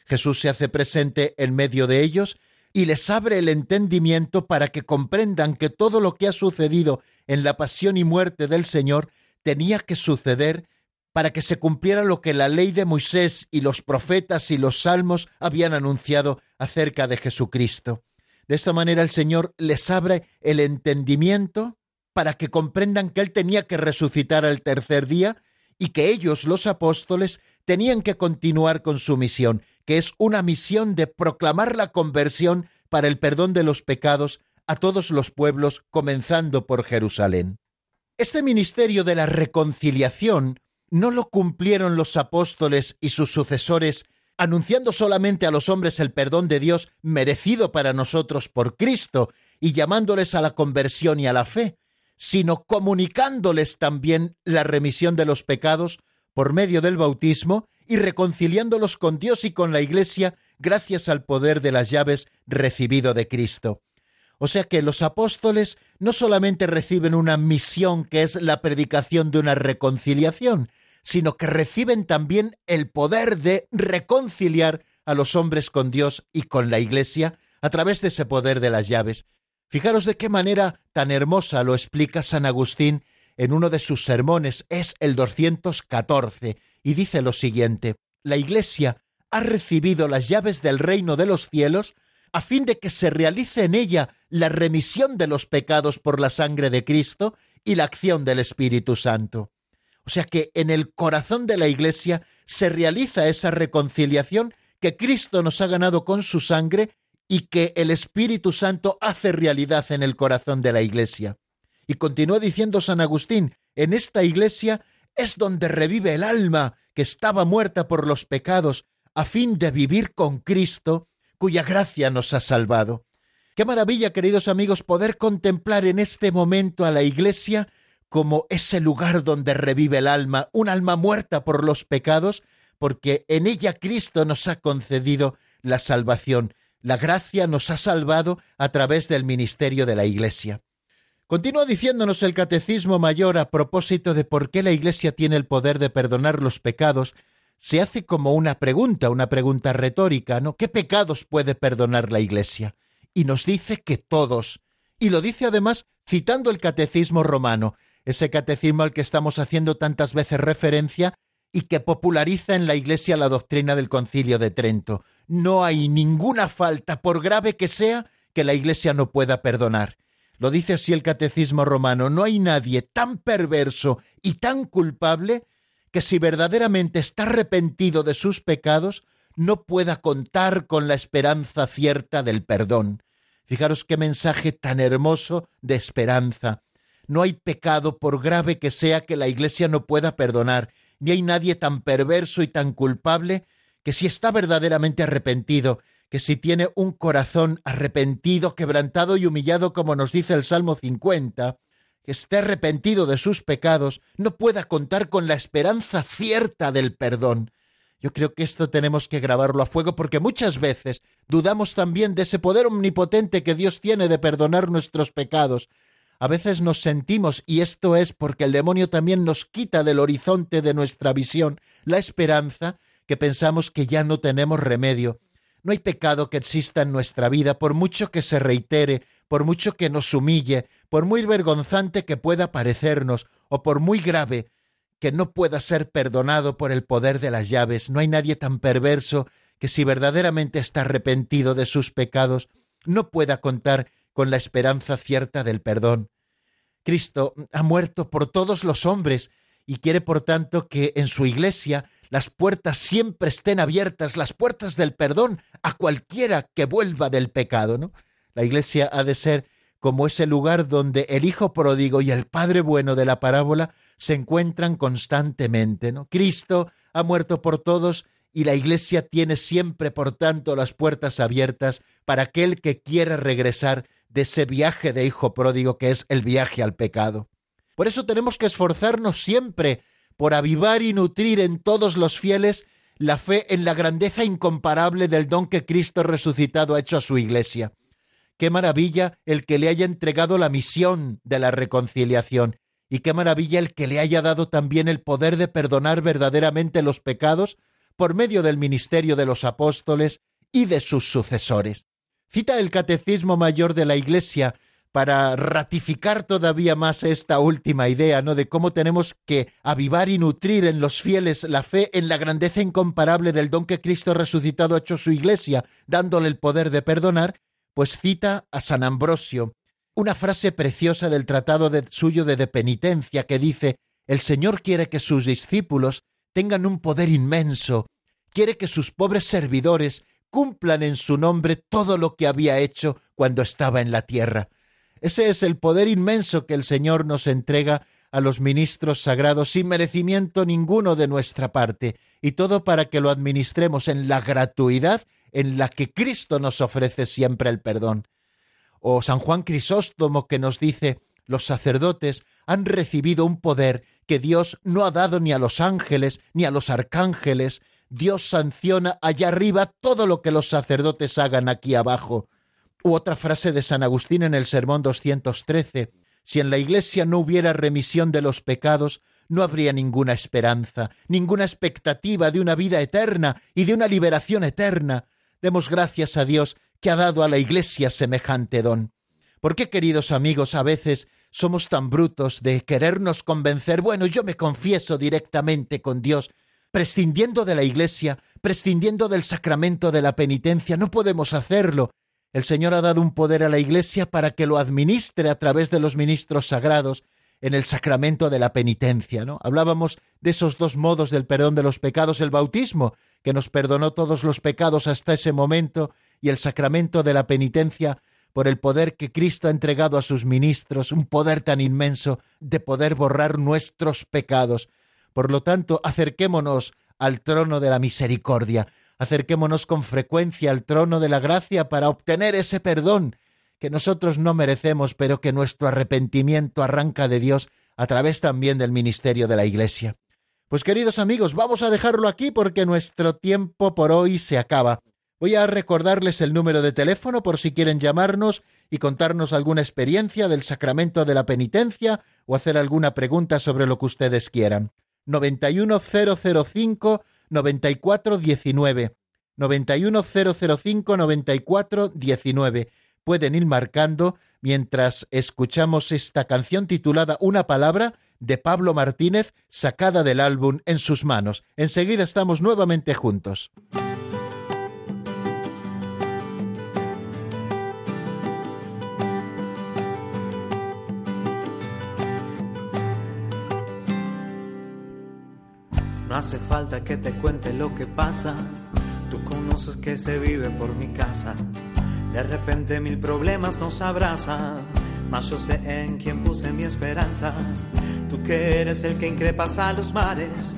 S1: Jesús se hace presente en medio de ellos y les abre el entendimiento para que comprendan que todo lo que ha sucedido en la pasión y muerte del Señor tenía que suceder para que se cumpliera lo que la ley de Moisés y los profetas y los salmos habían anunciado acerca de Jesucristo. De esta manera el Señor les abre el entendimiento para que comprendan que Él tenía que resucitar al tercer día y que ellos, los apóstoles, tenían que continuar con su misión, que es una misión de proclamar la conversión para el perdón de los pecados a todos los pueblos, comenzando por Jerusalén. Este ministerio de la reconciliación no lo cumplieron los apóstoles y sus sucesores anunciando solamente a los hombres el perdón de Dios merecido para nosotros por Cristo y llamándoles a la conversión y a la fe, sino comunicándoles también la remisión de los pecados por medio del bautismo y reconciliándolos con Dios y con la Iglesia gracias al poder de las llaves recibido de Cristo. O sea que los apóstoles no solamente reciben una misión que es la predicación de una reconciliación, sino que reciben también el poder de reconciliar a los hombres con Dios y con la Iglesia a través de ese poder de las llaves. Fijaros de qué manera tan hermosa lo explica San Agustín en uno de sus sermones, es el 214, y dice lo siguiente, la Iglesia ha recibido las llaves del reino de los cielos a fin de que se realice en ella la remisión de los pecados por la sangre de Cristo y la acción del Espíritu Santo. O sea que en el corazón de la Iglesia se realiza esa reconciliación que Cristo nos ha ganado con su sangre y que el Espíritu Santo hace realidad en el corazón de la Iglesia. Y continúa diciendo San Agustín, en esta Iglesia es donde revive el alma que estaba muerta por los pecados, a fin de vivir con Cristo, cuya gracia nos ha salvado. Qué maravilla, queridos amigos, poder contemplar en este momento a la Iglesia como ese lugar donde revive el alma, un alma muerta por los pecados, porque en ella Cristo nos ha concedido la salvación. La gracia nos ha salvado a través del ministerio de la Iglesia. Continúa diciéndonos el Catecismo Mayor a propósito de por qué la Iglesia tiene el poder de perdonar los pecados. Se hace como una pregunta, una pregunta retórica, ¿no? ¿Qué pecados puede perdonar la Iglesia? Y nos dice que todos. Y lo dice además citando el Catecismo romano, ese catecismo al que estamos haciendo tantas veces referencia y que populariza en la Iglesia la doctrina del Concilio de Trento. No hay ninguna falta, por grave que sea, que la Iglesia no pueda perdonar. Lo dice así el Catecismo romano, no hay nadie tan perverso y tan culpable que si verdaderamente está arrepentido de sus pecados, no pueda contar con la esperanza cierta del perdón. Fijaros qué mensaje tan hermoso de esperanza. No hay pecado, por grave que sea, que la Iglesia no pueda perdonar, ni hay nadie tan perverso y tan culpable que si está verdaderamente arrepentido, que si tiene un corazón arrepentido, quebrantado y humillado, como nos dice el Salmo 50, que esté arrepentido de sus pecados, no pueda contar con la esperanza cierta del perdón. Yo creo que esto tenemos que grabarlo a fuego porque muchas veces dudamos también de ese poder omnipotente que Dios tiene de perdonar nuestros pecados, a veces nos sentimos, y esto es porque el demonio también nos quita del horizonte de nuestra visión la esperanza, que pensamos que ya no tenemos remedio. No hay pecado que exista en nuestra vida, por mucho que se reitere, por mucho que nos humille, por muy vergonzante que pueda parecernos, o por muy grave que no pueda ser perdonado por el poder de las llaves. No hay nadie tan perverso que si verdaderamente está arrepentido de sus pecados, no pueda contar con la esperanza cierta del perdón. Cristo ha muerto por todos los hombres y quiere, por tanto, que en su iglesia las puertas siempre estén abiertas, las puertas del perdón a cualquiera que vuelva del pecado, ¿no? La iglesia ha de ser como ese lugar donde el hijo pródigo y el padre bueno de la parábola se encuentran constantemente, ¿no? Cristo ha muerto por todos y la iglesia tiene siempre, por tanto, las puertas abiertas para aquel que quiera regresar de ese viaje de hijo pródigo que es el viaje al pecado. Por eso tenemos que esforzarnos siempre por avivar y nutrir en todos los fieles la fe en la grandeza incomparable del don que Cristo resucitado ha hecho a su iglesia. Qué maravilla el que le haya entregado la misión de la reconciliación y qué maravilla el que le haya dado también el poder de perdonar verdaderamente los pecados por medio del ministerio de los apóstoles y de sus sucesores. Cita el Catecismo Mayor de la Iglesia para ratificar todavía más esta última idea, ¿no? De cómo tenemos que avivar y nutrir en los fieles la fe en la grandeza incomparable del don que Cristo resucitado ha hecho su iglesia, dándole el poder de perdonar, pues cita a San Ambrosio una frase preciosa del tratado suyo de, de penitencia que dice, el Señor quiere que sus discípulos tengan un poder inmenso, quiere que sus pobres servidores cumplan en su nombre todo lo que había hecho cuando estaba en la tierra. Ese es el poder inmenso que el Señor nos entrega a los ministros sagrados sin merecimiento ninguno de nuestra parte, y todo para que lo administremos en la gratuidad en la que Cristo nos ofrece siempre el perdón. O San Juan Crisóstomo que nos dice, los sacerdotes han recibido un poder que Dios no ha dado ni a los ángeles ni a los arcángeles. Dios sanciona allá arriba todo lo que los sacerdotes hagan aquí abajo. U otra frase de San Agustín en el Sermón 213. Si en la Iglesia no hubiera remisión de los pecados, no habría ninguna esperanza, ninguna expectativa de una vida eterna y de una liberación eterna. Demos gracias a Dios que ha dado a la Iglesia semejante don. ¿Por qué, queridos amigos, a veces somos tan brutos de querernos convencer? Bueno, yo me confieso directamente con Dios, prescindiendo de la Iglesia, prescindiendo del sacramento de la penitencia. No podemos hacerlo. El Señor ha dado un poder a la Iglesia para que lo administre a través de los ministros sagrados en el sacramento de la penitencia, ¿no? Hablábamos de esos dos modos del perdón de los pecados, el bautismo, que nos perdonó todos los pecados hasta ese momento, y el sacramento de la penitencia, por el poder que Cristo ha entregado a sus ministros, un poder tan inmenso de poder borrar nuestros pecados. Por lo tanto, acerquémonos al trono de la misericordia, acerquémonos con frecuencia al trono de la gracia para obtener ese perdón que nosotros no merecemos, pero que nuestro arrepentimiento arranca de Dios a través también del ministerio de la Iglesia. Pues queridos amigos, vamos a dejarlo aquí porque nuestro tiempo por hoy se acaba. Voy a recordarles el número de teléfono por si quieren llamarnos y contarnos alguna experiencia del sacramento de la penitencia o hacer alguna pregunta sobre lo que ustedes quieran. 91005 9419 91005 9419 pueden ir marcando mientras escuchamos esta canción titulada Una palabra de Pablo Martínez sacada del álbum En sus manos. Enseguida estamos nuevamente juntos.
S3: No hace falta que te cuente lo que pasa, tú conoces que se vive por mi casa de repente mil problemas nos abrazan, mas yo sé en quién puse mi esperanza. Tú que eres el que increpas a los mares,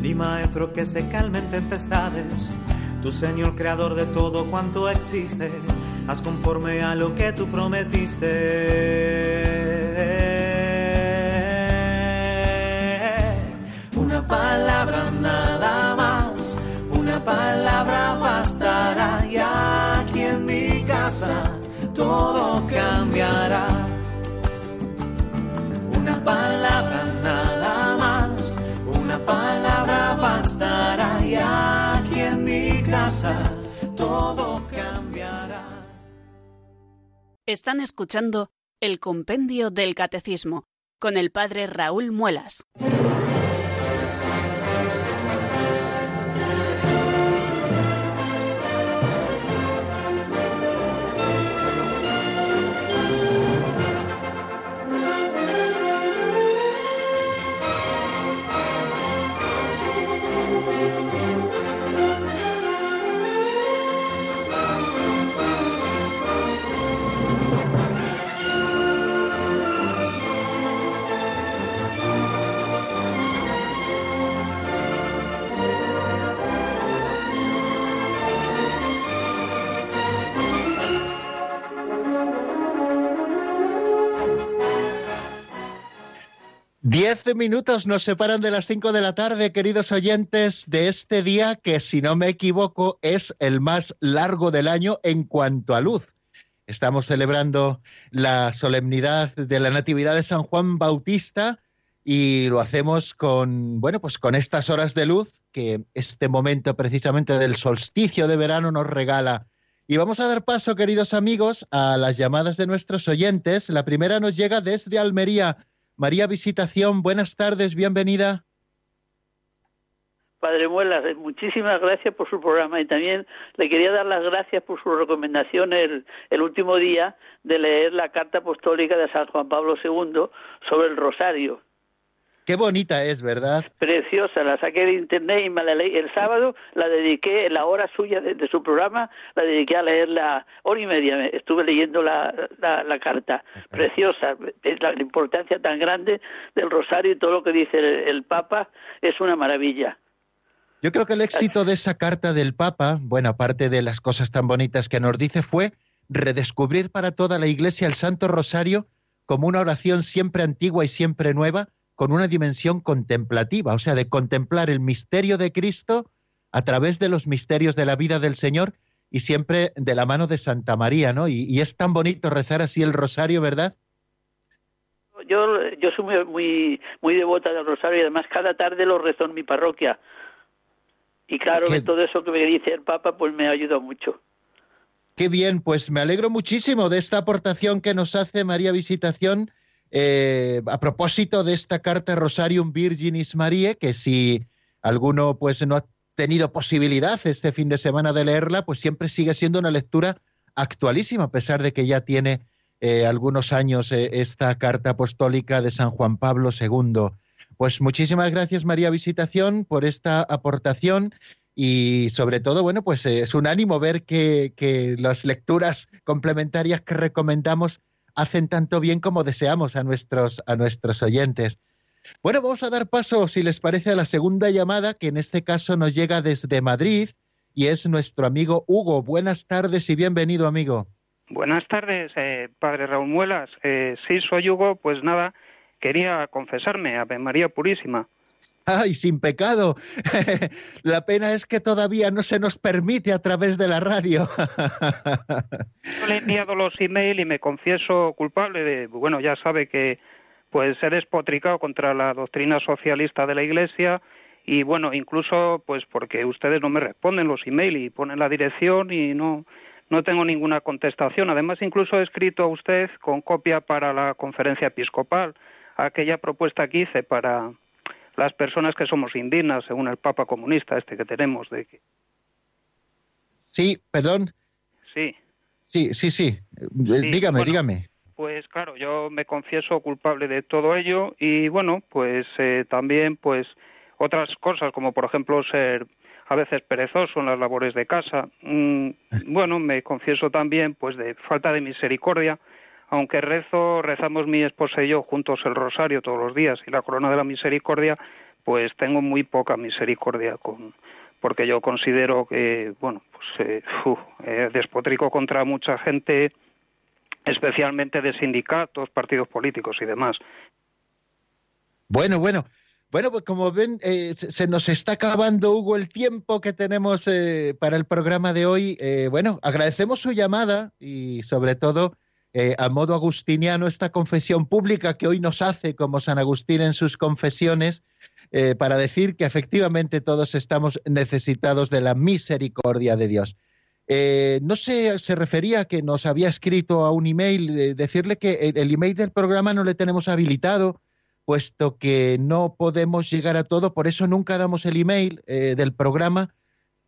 S3: mi maestro que se calmen tempestades. Tu Señor creador de todo cuanto existe, haz conforme a lo que tú prometiste. Palabra nada más, una palabra bastará ya aquí en mi todo cambiará. Una palabra nada más, una palabra bastará y aquí en mi casa todo cambiará.
S4: Están escuchando el Compendio del Catecismo con el Padre Raúl Muelas.
S1: Diez minutos nos separan de las cinco de la tarde, queridos oyentes, de este día que, si no me equivoco, es el más largo del año en cuanto a luz. Estamos celebrando la solemnidad de la Natividad de San Juan Bautista y lo hacemos con, bueno, pues con estas horas de luz que este momento precisamente del solsticio de verano nos regala. Y vamos a dar paso, queridos amigos, a las llamadas de nuestros oyentes. La primera nos llega desde Almería. María Visitación, buenas tardes, bienvenida.
S6: Padre Muelas, eh, muchísimas gracias por su programa y también le quería dar las gracias por su recomendación el, el último día de leer la carta apostólica de San Juan Pablo II sobre el rosario.
S1: Qué bonita es, ¿verdad?
S6: Preciosa, la saqué de internet y me la leí. El sábado la dediqué, la hora suya de, su programa, la dediqué a leer la hora y media. Estuve leyendo la, la, carta. Preciosa, es la, importancia tan grande del rosario y todo lo que dice el, Papa es una maravilla.
S1: Yo creo que el éxito de esa carta del Papa, bueno, aparte de las cosas tan bonitas que nos dice, fue redescubrir para toda la Iglesia el Santo Rosario como una oración siempre antigua y siempre nueva, con una dimensión contemplativa, o sea, de contemplar el misterio de Cristo a través de los misterios de la vida del Señor y siempre de la mano de Santa María, ¿no? Y, es tan bonito rezar así el rosario, ¿verdad?
S6: Yo, yo soy muy, muy, muy devota del rosario y además cada tarde lo rezo en mi parroquia. Y claro, que todo eso que me dice el Papa, pues me ayuda mucho.
S1: Qué bien, pues me alegro muchísimo de esta aportación que nos hace María Visitación eh, a propósito de esta carta Rosarium Virginis Mariae, que si alguno pues no ha tenido posibilidad este fin de semana de leerla, pues siempre sigue siendo una lectura actualísima, a pesar de que ya tiene eh, algunos años eh, esta carta apostólica de San Juan Pablo II. Pues muchísimas gracias María Visitación por esta aportación y sobre todo, bueno, pues es un ánimo ver que, que las lecturas complementarias que recomendamos hacen tanto bien como deseamos a nuestros, a nuestros oyentes. Bueno, vamos a dar paso, si les parece, a la segunda llamada, que en este caso nos llega desde Madrid y es nuestro amigo Hugo. Buenas tardes y bienvenido, amigo.
S7: Buenas tardes, eh, padre Raúl Muelas. Eh, sí, soy Hugo, pues nada, quería confesarme, Ave María Purísima.
S1: ¡Ay, sin pecado! la pena es que todavía no se nos permite a través de la radio.
S7: Yo le he enviado los emails y me confieso culpable de, bueno, ya sabe que pues he despotricado contra la doctrina socialista de la Iglesia y bueno, incluso pues porque ustedes no me responden los emails y ponen la dirección y no no tengo ninguna contestación. Además, incluso he escrito a usted con copia para la conferencia episcopal aquella propuesta que hice para las personas que somos indignas, según el Papa comunista este que tenemos. De que...
S1: Sí, perdón.
S7: Sí.
S1: Sí, sí, sí. dígame, dígame.
S7: Pues claro, yo me confieso culpable de todo ello y bueno, pues eh, también pues otras cosas como por ejemplo ser a veces perezoso en las labores de casa. Mm, bueno, me confieso también pues de falta de misericordia aunque rezo, rezamos mi esposa y yo juntos el rosario todos los días y la corona de la misericordia, pues tengo muy poca misericordia con porque yo considero que, bueno, pues eh, eh, despotrico contra mucha gente, especialmente de sindicatos, partidos políticos y demás.
S1: Bueno, bueno. Bueno, pues como ven, eh, se nos está acabando, Hugo, el tiempo que tenemos para el programa de hoy. bueno, agradecemos su llamada y sobre todo eh, a modo agustiniano esta confesión pública que hoy nos hace como San Agustín en sus confesiones eh, para decir que efectivamente todos estamos necesitados de la misericordia de Dios. Eh, no sé, se refería a que nos había escrito a un email, decirle que el, el, email del programa no le tenemos habilitado, puesto que no podemos llegar a todo, por eso nunca damos el email del programa,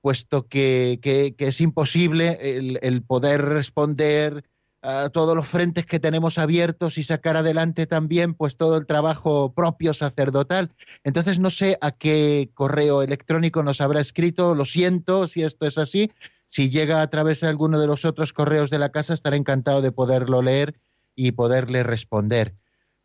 S1: puesto que, que, es imposible el, el poder responder a todos los frentes que tenemos abiertos y sacar adelante también pues todo el trabajo propio sacerdotal. Entonces no sé a qué correo electrónico nos habrá escrito, lo siento si esto es así. Si llega a través de alguno de los otros correos de la casa, estaré encantado de poderlo leer y poderle responder.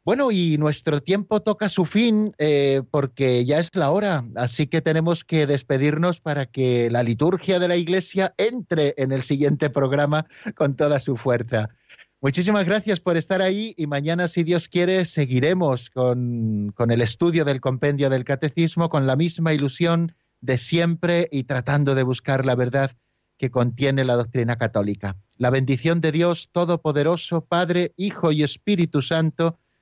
S1: Bueno, y nuestro tiempo toca su fin eh, porque ya es la hora, así que tenemos que despedirnos para que la liturgia de la Iglesia entre en el siguiente programa con toda su fuerza. Muchísimas gracias por estar ahí y mañana, si Dios quiere, seguiremos con, con, el estudio del compendio del catecismo con la misma ilusión de siempre y tratando de buscar la verdad que contiene la doctrina católica. La bendición de Dios Todopoderoso, Padre, Hijo y Espíritu Santo,